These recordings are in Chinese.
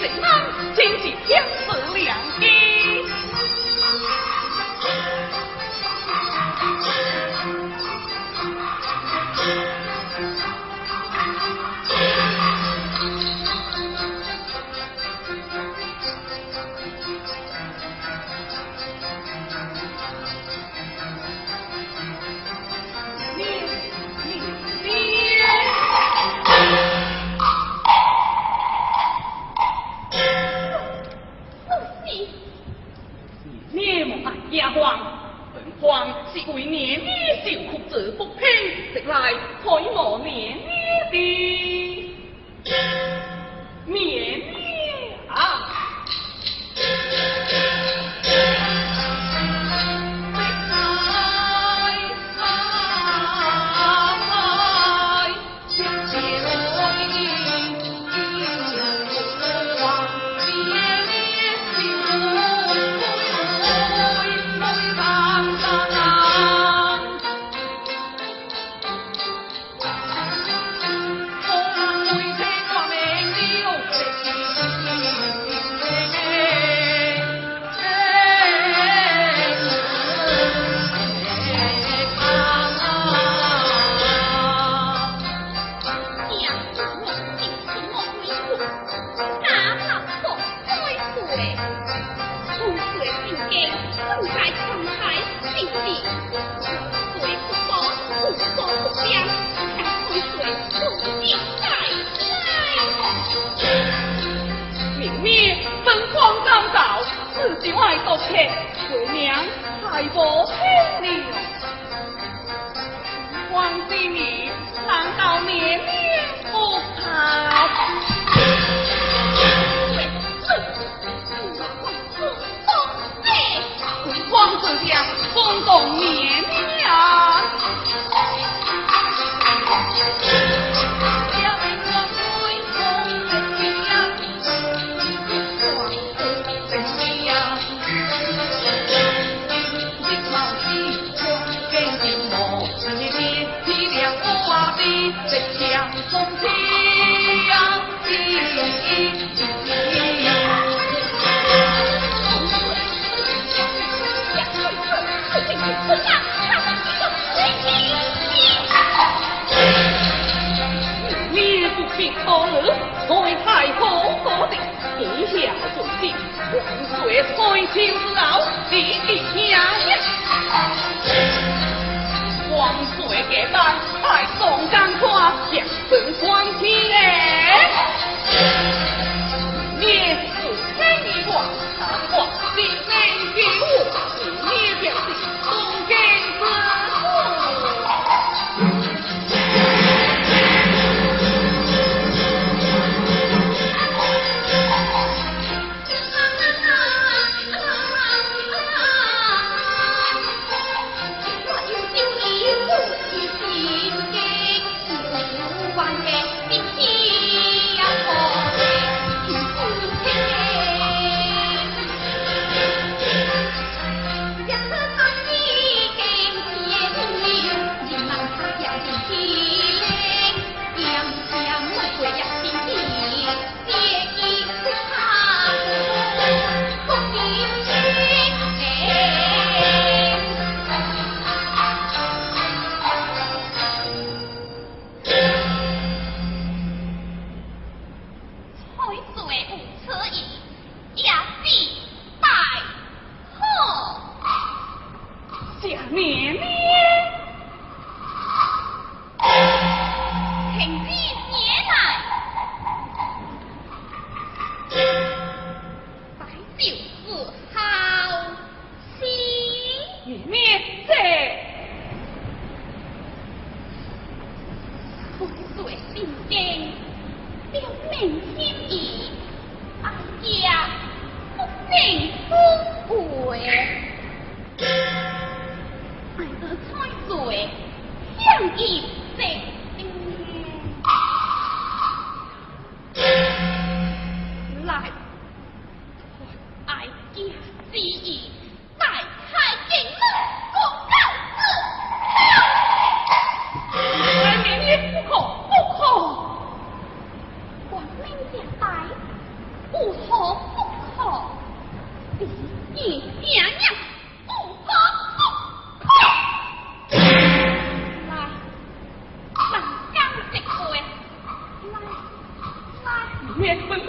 正汤真是天赐良机受苦者不平，直来开磨年年的来道歉，为娘太无心了。王吉米难道面面不怕？王，轰动。青石楼，李吉娘，王水家班。明天 เวียนเป็น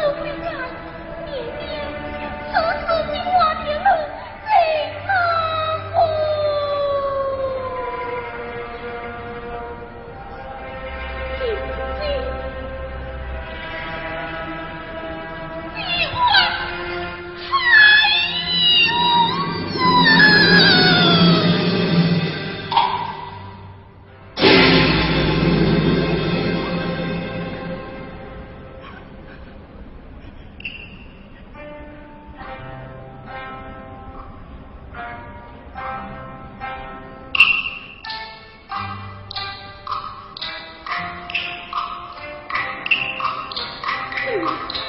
我会看年年数数青蛙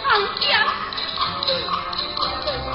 好像是